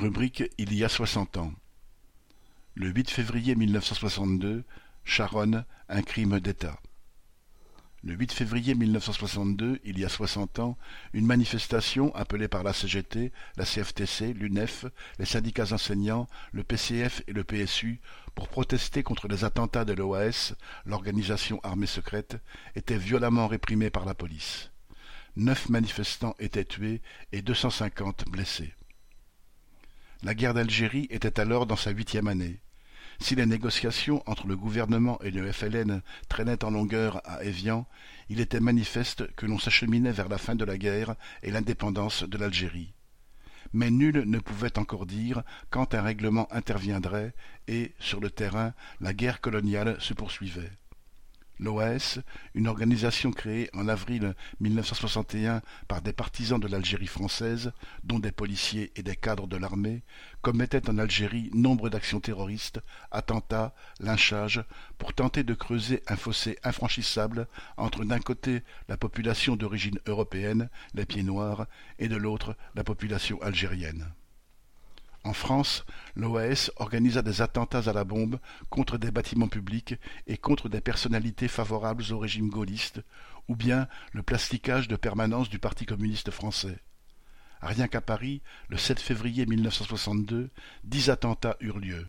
Rubrique Il y a soixante ans. Le 8 février 1962, Charonne, un crime d'État. Le 8 février 1962, il y a soixante ans, une manifestation appelée par la CGT, la CFTC, l'UNEF, les syndicats enseignants, le PCF et le PSU pour protester contre les attentats de l'OAS, l'organisation armée secrète, était violemment réprimée par la police. Neuf manifestants étaient tués et deux cent cinquante blessés. La guerre d'Algérie était alors dans sa huitième année. Si les négociations entre le gouvernement et le FLN traînaient en longueur à Évian, il était manifeste que l'on s'acheminait vers la fin de la guerre et l'indépendance de l'Algérie. Mais nul ne pouvait encore dire quand un règlement interviendrait et, sur le terrain, la guerre coloniale se poursuivait. L'OAS, une organisation créée en avril 1961 par des partisans de l'Algérie française, dont des policiers et des cadres de l'armée, commettait en Algérie nombre d'actions terroristes, attentats, lynchages, pour tenter de creuser un fossé infranchissable entre d'un côté la population d'origine européenne, les pieds noirs, et de l'autre la population algérienne. En France, l'OAS organisa des attentats à la bombe contre des bâtiments publics et contre des personnalités favorables au régime gaulliste, ou bien le plasticage de permanence du Parti communiste français. Rien qu'à Paris, le 7 février 1962, dix attentats eurent lieu.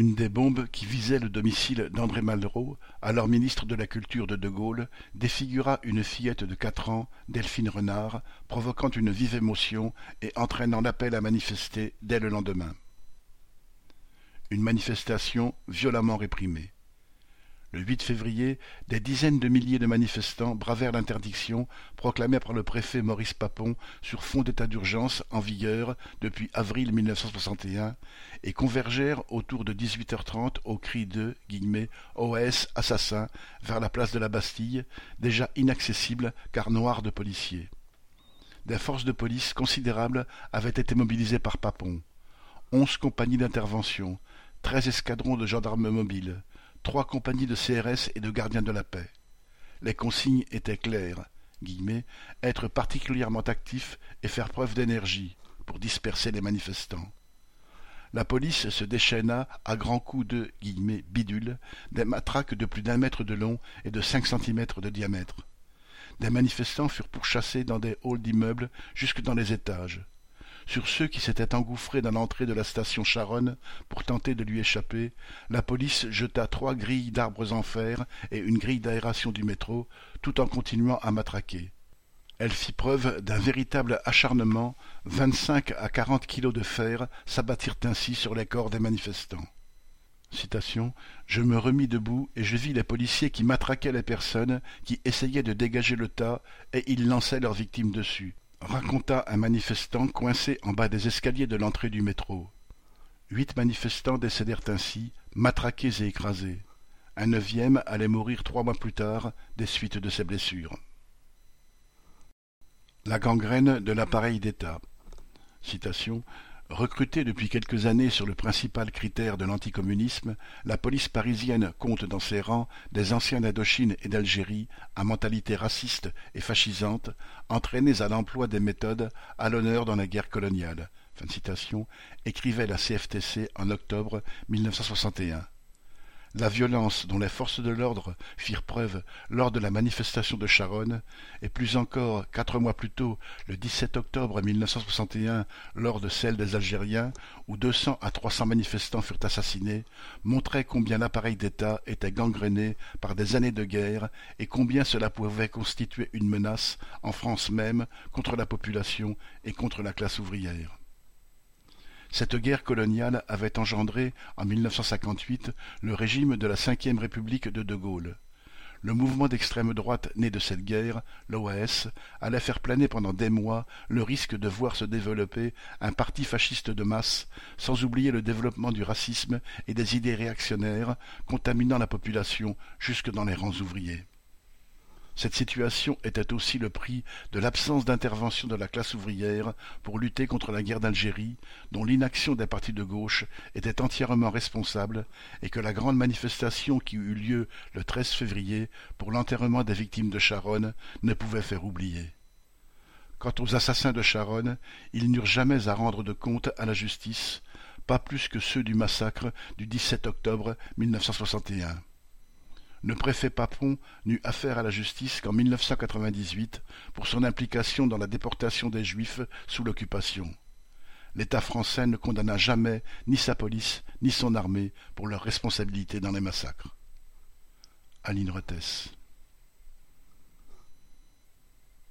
Une des bombes qui visait le domicile d'André Malraux, alors ministre de la Culture de De Gaulle, défigura une fillette de quatre ans, Delphine Renard, provoquant une vive émotion et entraînant l'appel à manifester dès le lendemain. Une manifestation violemment réprimée. Le 8 février, des dizaines de milliers de manifestants bravèrent l'interdiction proclamée par le préfet Maurice Papon sur fond d'état d'urgence en vigueur depuis avril 1961 et convergèrent autour de 18h30 au cri de « OS assassin » vers la place de la Bastille, déjà inaccessible car noire de policiers. Des forces de police considérables avaient été mobilisées par Papon. Onze compagnies d'intervention, treize escadrons de gendarmes mobiles, trois compagnies de CRS et de gardiens de la paix. Les consignes étaient claires guillemets, être particulièrement actif et faire preuve d'énergie pour disperser les manifestants. La police se déchaîna à grands coups de guillemets, bidules, des matraques de plus d'un mètre de long et de cinq centimètres de diamètre. Des manifestants furent pourchassés dans des halls d'immeubles jusque dans les étages sur ceux qui s'étaient engouffrés dans l'entrée de la station Charonne pour tenter de lui échapper, la police jeta trois grilles d'arbres en fer et une grille d'aération du métro, tout en continuant à matraquer. Elle fit preuve d'un véritable acharnement, vingt-cinq à quarante kilos de fer s'abattirent ainsi sur les corps des manifestants. Je me remis debout et je vis les policiers qui matraquaient les personnes, qui essayaient de dégager le tas, et ils lançaient leurs victimes dessus raconta un manifestant coincé en bas des escaliers de l'entrée du métro. Huit manifestants décédèrent ainsi, matraqués et écrasés. Un neuvième allait mourir trois mois plus tard des suites de ses blessures. La gangrène de l'appareil d'État. Recrutée depuis quelques années sur le principal critère de l'anticommunisme, la police parisienne compte dans ses rangs des anciens d'Indochine et d'Algérie à mentalité raciste et fascisante, entraînés à l'emploi des méthodes à l'honneur dans la guerre coloniale. écrivait la CFTC en octobre 1961. La violence dont les forces de l'ordre firent preuve lors de la manifestation de Charonne, et plus encore quatre mois plus tôt, le 17 octobre 1961, lors de celle des Algériens, où deux cents à trois cents manifestants furent assassinés, montrait combien l'appareil d'État était gangréné par des années de guerre et combien cela pouvait constituer une menace, en France même, contre la population et contre la classe ouvrière. Cette guerre coloniale avait engendré, en 1958, le régime de la Cinquième République de De Gaulle. Le mouvement d'extrême droite né de cette guerre, l'OAS, allait faire planer pendant des mois le risque de voir se développer un parti fasciste de masse, sans oublier le développement du racisme et des idées réactionnaires, contaminant la population jusque dans les rangs ouvriers. Cette situation était aussi le prix de l'absence d'intervention de la classe ouvrière pour lutter contre la guerre d'Algérie, dont l'inaction des partis de gauche était entièrement responsable, et que la grande manifestation qui eut lieu le 13 février pour l'enterrement des victimes de Charonne ne pouvait faire oublier. Quant aux assassins de Charonne, ils n'eurent jamais à rendre de compte à la justice, pas plus que ceux du massacre du 17 octobre 1961. Le préfet Papon n'eut affaire à la justice qu'en 1998 pour son implication dans la déportation des Juifs sous l'occupation. L'État français ne condamna jamais ni sa police ni son armée pour leur responsabilité dans les massacres. Aline